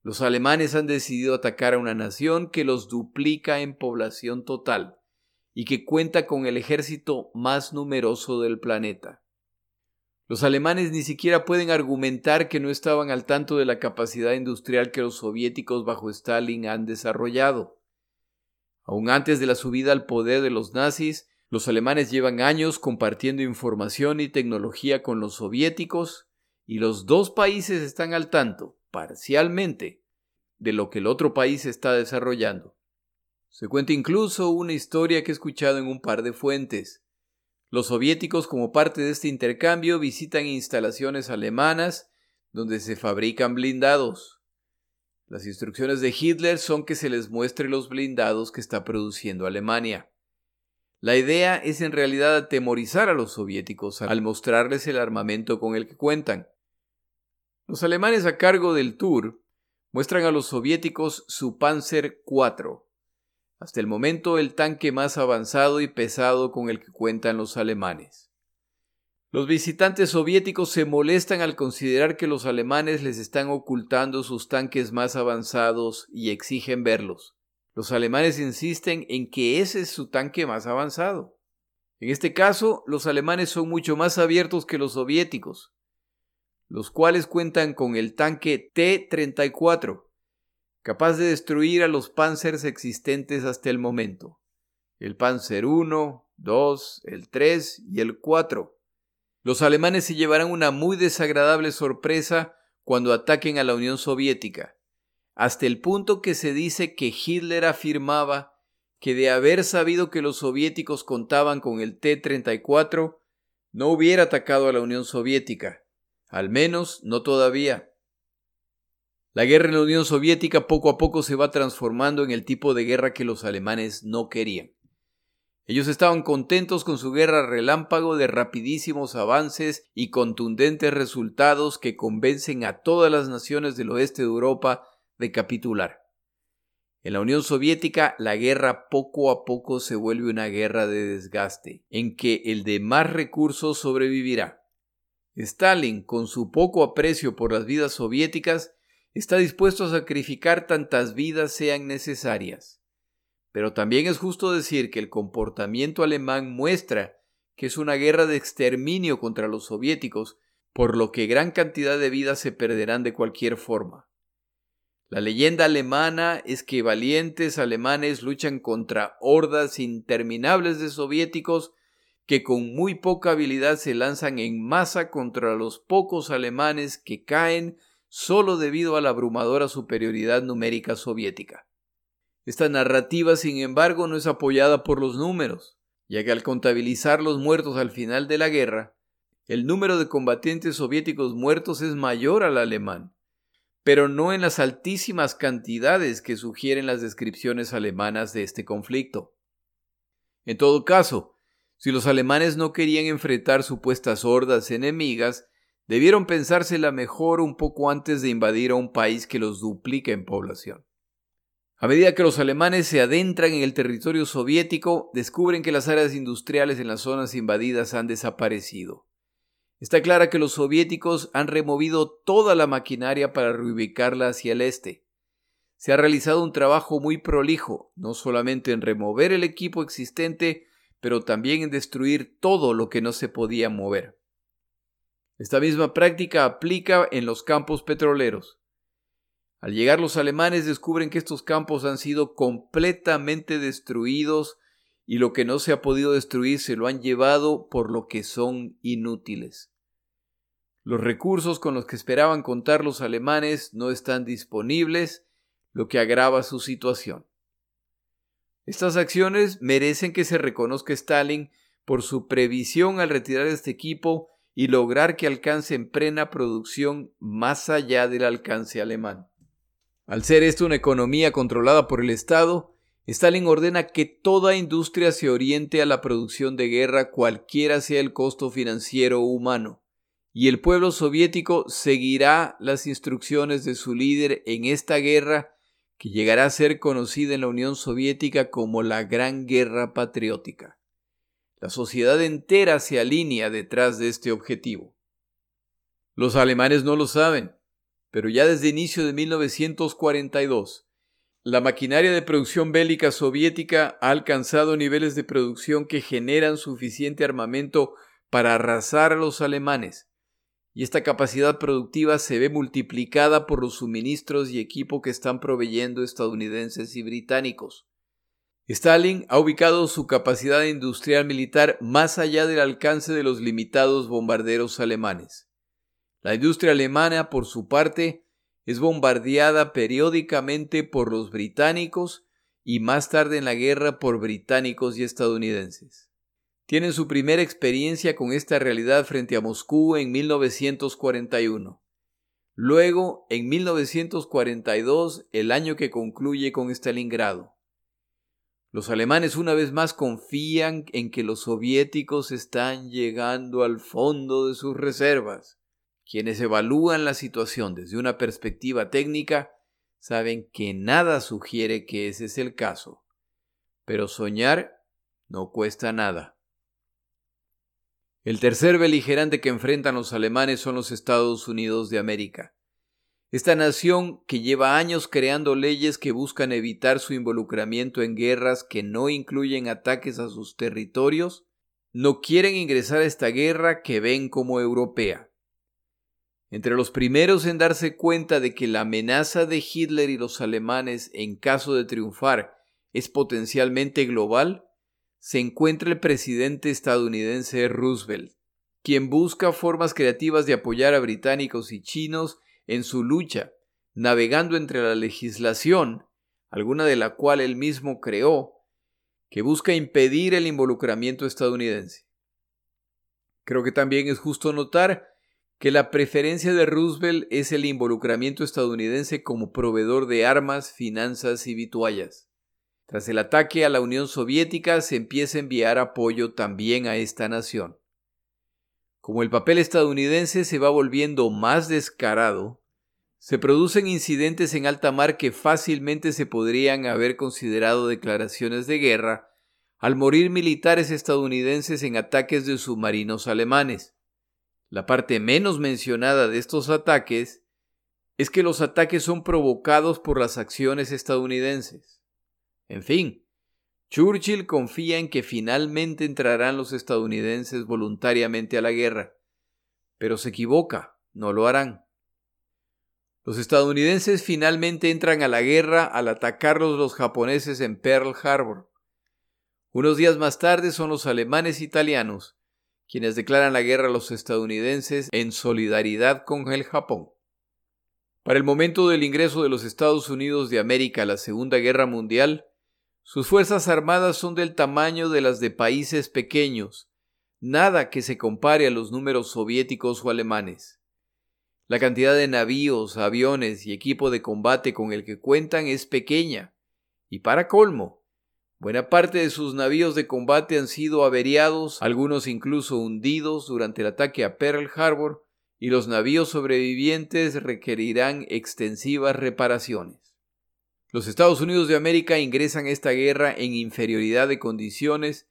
Los alemanes han decidido atacar a una nación que los duplica en población total y que cuenta con el ejército más numeroso del planeta. Los alemanes ni siquiera pueden argumentar que no estaban al tanto de la capacidad industrial que los soviéticos bajo Stalin han desarrollado. Aún antes de la subida al poder de los nazis, los alemanes llevan años compartiendo información y tecnología con los soviéticos y los dos países están al tanto, parcialmente, de lo que el otro país está desarrollando. Se cuenta incluso una historia que he escuchado en un par de fuentes. Los soviéticos como parte de este intercambio visitan instalaciones alemanas donde se fabrican blindados. Las instrucciones de Hitler son que se les muestre los blindados que está produciendo Alemania. La idea es en realidad atemorizar a los soviéticos al mostrarles el armamento con el que cuentan. Los alemanes a cargo del tour muestran a los soviéticos su Panzer IV, hasta el momento el tanque más avanzado y pesado con el que cuentan los alemanes. Los visitantes soviéticos se molestan al considerar que los alemanes les están ocultando sus tanques más avanzados y exigen verlos. Los alemanes insisten en que ese es su tanque más avanzado. En este caso, los alemanes son mucho más abiertos que los soviéticos, los cuales cuentan con el tanque T-34, capaz de destruir a los panzers existentes hasta el momento. El Panzer 1, 2, el 3 y el 4. Los alemanes se llevarán una muy desagradable sorpresa cuando ataquen a la Unión Soviética, hasta el punto que se dice que Hitler afirmaba que de haber sabido que los soviéticos contaban con el T-34, no hubiera atacado a la Unión Soviética, al menos no todavía. La guerra en la Unión Soviética poco a poco se va transformando en el tipo de guerra que los alemanes no querían. Ellos estaban contentos con su guerra relámpago de rapidísimos avances y contundentes resultados que convencen a todas las naciones del oeste de Europa de capitular. En la Unión Soviética la guerra poco a poco se vuelve una guerra de desgaste, en que el de más recursos sobrevivirá. Stalin, con su poco aprecio por las vidas soviéticas, está dispuesto a sacrificar tantas vidas sean necesarias. Pero también es justo decir que el comportamiento alemán muestra que es una guerra de exterminio contra los soviéticos, por lo que gran cantidad de vidas se perderán de cualquier forma. La leyenda alemana es que valientes alemanes luchan contra hordas interminables de soviéticos que con muy poca habilidad se lanzan en masa contra los pocos alemanes que caen solo debido a la abrumadora superioridad numérica soviética. Esta narrativa, sin embargo, no es apoyada por los números, ya que al contabilizar los muertos al final de la guerra, el número de combatientes soviéticos muertos es mayor al alemán, pero no en las altísimas cantidades que sugieren las descripciones alemanas de este conflicto. En todo caso, si los alemanes no querían enfrentar supuestas hordas enemigas, debieron pensársela mejor un poco antes de invadir a un país que los duplica en población. A medida que los alemanes se adentran en el territorio soviético, descubren que las áreas industriales en las zonas invadidas han desaparecido. Está clara que los soviéticos han removido toda la maquinaria para reubicarla hacia el este. Se ha realizado un trabajo muy prolijo, no solamente en remover el equipo existente, pero también en destruir todo lo que no se podía mover. Esta misma práctica aplica en los campos petroleros. Al llegar los alemanes descubren que estos campos han sido completamente destruidos y lo que no se ha podido destruir se lo han llevado por lo que son inútiles. Los recursos con los que esperaban contar los alemanes no están disponibles, lo que agrava su situación. Estas acciones merecen que se reconozca Stalin por su previsión al retirar este equipo y lograr que alcance en plena producción más allá del alcance alemán. Al ser esto una economía controlada por el Estado, Stalin ordena que toda industria se oriente a la producción de guerra cualquiera sea el costo financiero o humano, y el pueblo soviético seguirá las instrucciones de su líder en esta guerra que llegará a ser conocida en la Unión Soviética como la Gran Guerra Patriótica. La sociedad entera se alinea detrás de este objetivo. Los alemanes no lo saben, pero ya desde inicio de 1942, la maquinaria de producción bélica soviética ha alcanzado niveles de producción que generan suficiente armamento para arrasar a los alemanes, y esta capacidad productiva se ve multiplicada por los suministros y equipo que están proveyendo estadounidenses y británicos. Stalin ha ubicado su capacidad industrial militar más allá del alcance de los limitados bombarderos alemanes. La industria alemana, por su parte, es bombardeada periódicamente por los británicos y más tarde en la guerra por británicos y estadounidenses. Tienen su primera experiencia con esta realidad frente a Moscú en 1941. Luego, en 1942, el año que concluye con Stalingrado. Los alemanes una vez más confían en que los soviéticos están llegando al fondo de sus reservas. Quienes evalúan la situación desde una perspectiva técnica saben que nada sugiere que ese es el caso. Pero soñar no cuesta nada. El tercer beligerante que enfrentan los alemanes son los Estados Unidos de América. Esta nación, que lleva años creando leyes que buscan evitar su involucramiento en guerras que no incluyen ataques a sus territorios, no quieren ingresar a esta guerra que ven como europea. Entre los primeros en darse cuenta de que la amenaza de Hitler y los alemanes en caso de triunfar es potencialmente global, se encuentra el presidente estadounidense Roosevelt, quien busca formas creativas de apoyar a británicos y chinos en su lucha, navegando entre la legislación, alguna de la cual él mismo creó, que busca impedir el involucramiento estadounidense. Creo que también es justo notar que la preferencia de Roosevelt es el involucramiento estadounidense como proveedor de armas, finanzas y vituallas. Tras el ataque a la Unión Soviética se empieza a enviar apoyo también a esta nación. Como el papel estadounidense se va volviendo más descarado, se producen incidentes en alta mar que fácilmente se podrían haber considerado declaraciones de guerra al morir militares estadounidenses en ataques de submarinos alemanes. La parte menos mencionada de estos ataques es que los ataques son provocados por las acciones estadounidenses. En fin, Churchill confía en que finalmente entrarán los estadounidenses voluntariamente a la guerra, pero se equivoca, no lo harán. Los estadounidenses finalmente entran a la guerra al atacarlos los japoneses en Pearl Harbor. Unos días más tarde son los alemanes italianos quienes declaran la guerra a los estadounidenses en solidaridad con el Japón. Para el momento del ingreso de los Estados Unidos de América a la Segunda Guerra Mundial, sus fuerzas armadas son del tamaño de las de países pequeños, nada que se compare a los números soviéticos o alemanes. La cantidad de navíos, aviones y equipo de combate con el que cuentan es pequeña, y para colmo, buena parte de sus navíos de combate han sido averiados, algunos incluso hundidos durante el ataque a Pearl Harbor, y los navíos sobrevivientes requerirán extensivas reparaciones. Los Estados Unidos de América ingresan a esta guerra en inferioridad de condiciones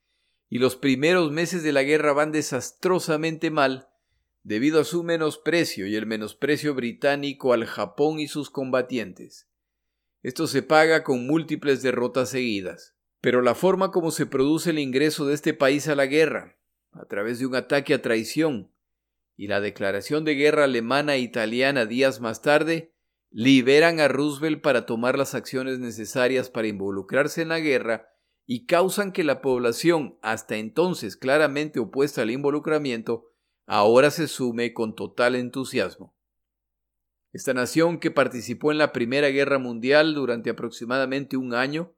y los primeros meses de la guerra van desastrosamente mal debido a su menosprecio y el menosprecio británico al Japón y sus combatientes. Esto se paga con múltiples derrotas seguidas. Pero la forma como se produce el ingreso de este país a la guerra, a través de un ataque a traición, y la declaración de guerra alemana e italiana días más tarde, liberan a Roosevelt para tomar las acciones necesarias para involucrarse en la guerra y causan que la población, hasta entonces claramente opuesta al involucramiento, ahora se sume con total entusiasmo. Esta nación que participó en la Primera Guerra Mundial durante aproximadamente un año,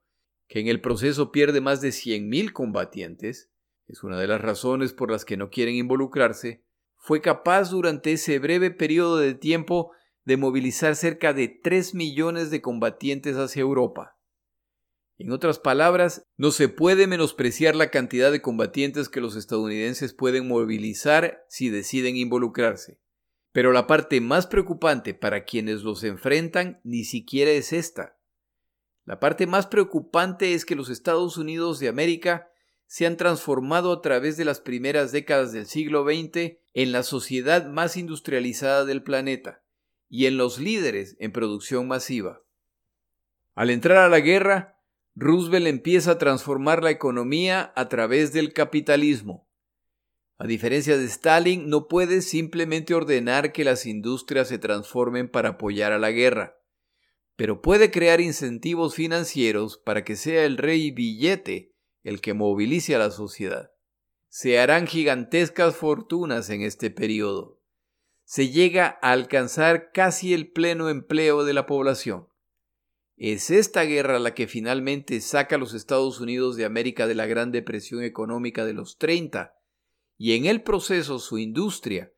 que en el proceso pierde más de 100.000 combatientes, es una de las razones por las que no quieren involucrarse, fue capaz durante ese breve periodo de tiempo de movilizar cerca de 3 millones de combatientes hacia Europa. En otras palabras, no se puede menospreciar la cantidad de combatientes que los estadounidenses pueden movilizar si deciden involucrarse. Pero la parte más preocupante para quienes los enfrentan ni siquiera es esta. La parte más preocupante es que los Estados Unidos de América se han transformado a través de las primeras décadas del siglo XX en la sociedad más industrializada del planeta y en los líderes en producción masiva. Al entrar a la guerra, Roosevelt empieza a transformar la economía a través del capitalismo. A diferencia de Stalin, no puede simplemente ordenar que las industrias se transformen para apoyar a la guerra, pero puede crear incentivos financieros para que sea el rey billete el que movilice a la sociedad. Se harán gigantescas fortunas en este periodo se llega a alcanzar casi el pleno empleo de la población. Es esta guerra la que finalmente saca a los Estados Unidos de América de la Gran Depresión económica de los 30, y en el proceso su industria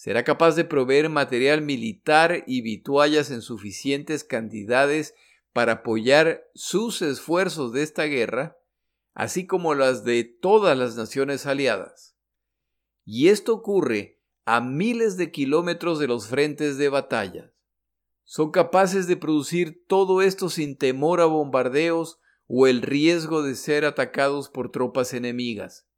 será capaz de proveer material militar y vituallas en suficientes cantidades para apoyar sus esfuerzos de esta guerra, así como las de todas las naciones aliadas. Y esto ocurre a miles de kilómetros de los frentes de batalla. Son capaces de producir todo esto sin temor a bombardeos o el riesgo de ser atacados por tropas enemigas.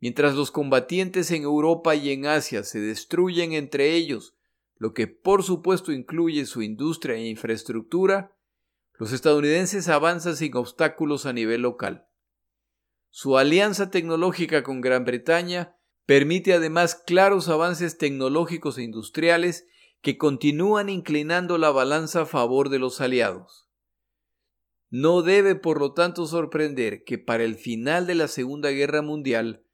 Mientras los combatientes en Europa y en Asia se destruyen entre ellos, lo que por supuesto incluye su industria e infraestructura, los estadounidenses avanzan sin obstáculos a nivel local. Su alianza tecnológica con Gran Bretaña permite además claros avances tecnológicos e industriales que continúan inclinando la balanza a favor de los aliados. No debe, por lo tanto, sorprender que para el final de la Segunda Guerra Mundial,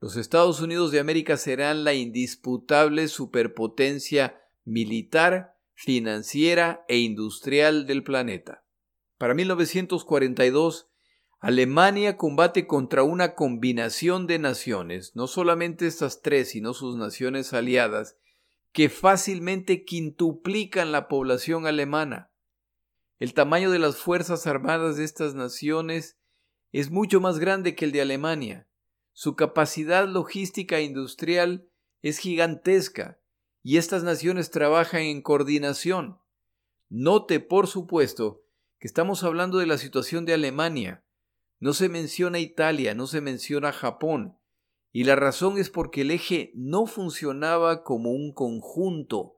los Estados Unidos de América serán la indisputable superpotencia militar, financiera e industrial del planeta. Para 1942, Alemania combate contra una combinación de naciones, no solamente estas tres, sino sus naciones aliadas, que fácilmente quintuplican la población alemana. El tamaño de las fuerzas armadas de estas naciones es mucho más grande que el de Alemania. Su capacidad logística e industrial es gigantesca y estas naciones trabajan en coordinación. Note, por supuesto, que estamos hablando de la situación de Alemania, no se menciona Italia, no se menciona Japón, y la razón es porque el eje no funcionaba como un conjunto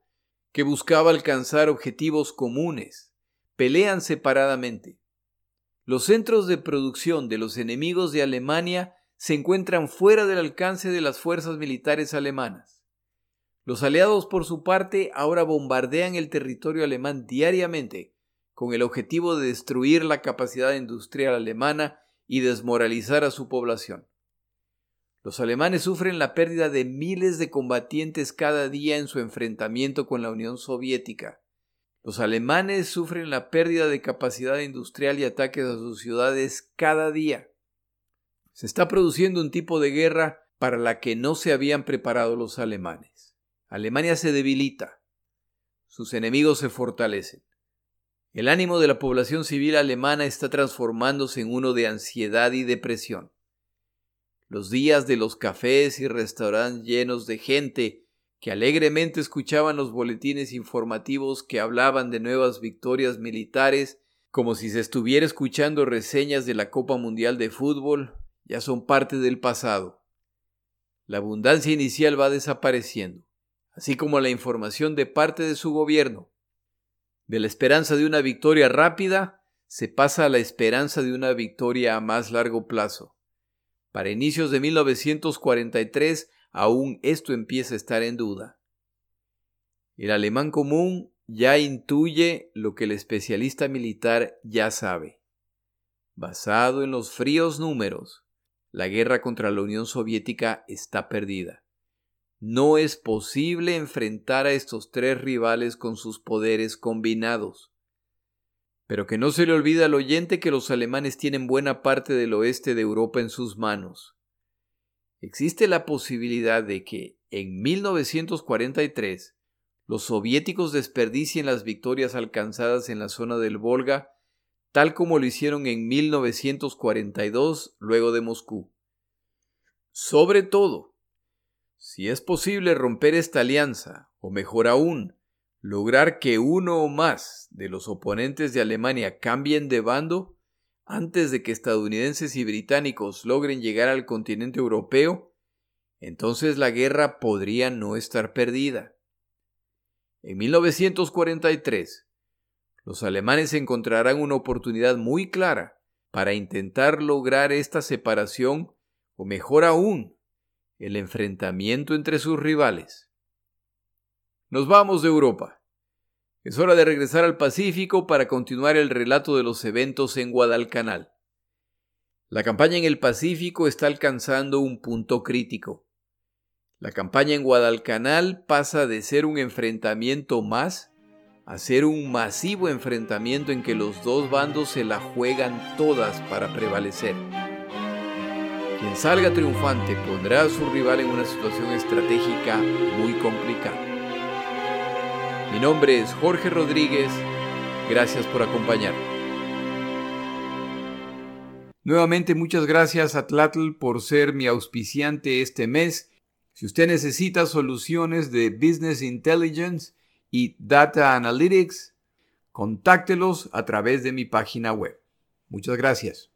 que buscaba alcanzar objetivos comunes, pelean separadamente. Los centros de producción de los enemigos de Alemania se encuentran fuera del alcance de las fuerzas militares alemanas. Los aliados, por su parte, ahora bombardean el territorio alemán diariamente con el objetivo de destruir la capacidad industrial alemana y desmoralizar a su población. Los alemanes sufren la pérdida de miles de combatientes cada día en su enfrentamiento con la Unión Soviética. Los alemanes sufren la pérdida de capacidad industrial y ataques a sus ciudades cada día. Se está produciendo un tipo de guerra para la que no se habían preparado los alemanes. Alemania se debilita. Sus enemigos se fortalecen. El ánimo de la población civil alemana está transformándose en uno de ansiedad y depresión. Los días de los cafés y restaurantes llenos de gente que alegremente escuchaban los boletines informativos que hablaban de nuevas victorias militares como si se estuviera escuchando reseñas de la Copa Mundial de Fútbol, ya son parte del pasado. La abundancia inicial va desapareciendo, así como la información de parte de su gobierno de la esperanza de una victoria rápida se pasa a la esperanza de una victoria a más largo plazo. Para inicios de 1943 aún esto empieza a estar en duda. El alemán común ya intuye lo que el especialista militar ya sabe. Basado en los fríos números, la guerra contra la Unión Soviética está perdida. No es posible enfrentar a estos tres rivales con sus poderes combinados. Pero que no se le olvide al oyente que los alemanes tienen buena parte del oeste de Europa en sus manos. Existe la posibilidad de que, en 1943, los soviéticos desperdicien las victorias alcanzadas en la zona del Volga, tal como lo hicieron en 1942 luego de Moscú. Sobre todo, si es posible romper esta alianza, o mejor aún, lograr que uno o más de los oponentes de Alemania cambien de bando, antes de que estadounidenses y británicos logren llegar al continente europeo, entonces la guerra podría no estar perdida. En 1943, los alemanes encontrarán una oportunidad muy clara para intentar lograr esta separación, o mejor aún, el enfrentamiento entre sus rivales. Nos vamos de Europa. Es hora de regresar al Pacífico para continuar el relato de los eventos en Guadalcanal. La campaña en el Pacífico está alcanzando un punto crítico. La campaña en Guadalcanal pasa de ser un enfrentamiento más a ser un masivo enfrentamiento en que los dos bandos se la juegan todas para prevalecer. Quien salga triunfante pondrá a su rival en una situación estratégica muy complicada. Mi nombre es Jorge Rodríguez. Gracias por acompañarme. Nuevamente muchas gracias a Tlatl por ser mi auspiciante este mes. Si usted necesita soluciones de Business Intelligence y Data Analytics, contáctelos a través de mi página web. Muchas gracias.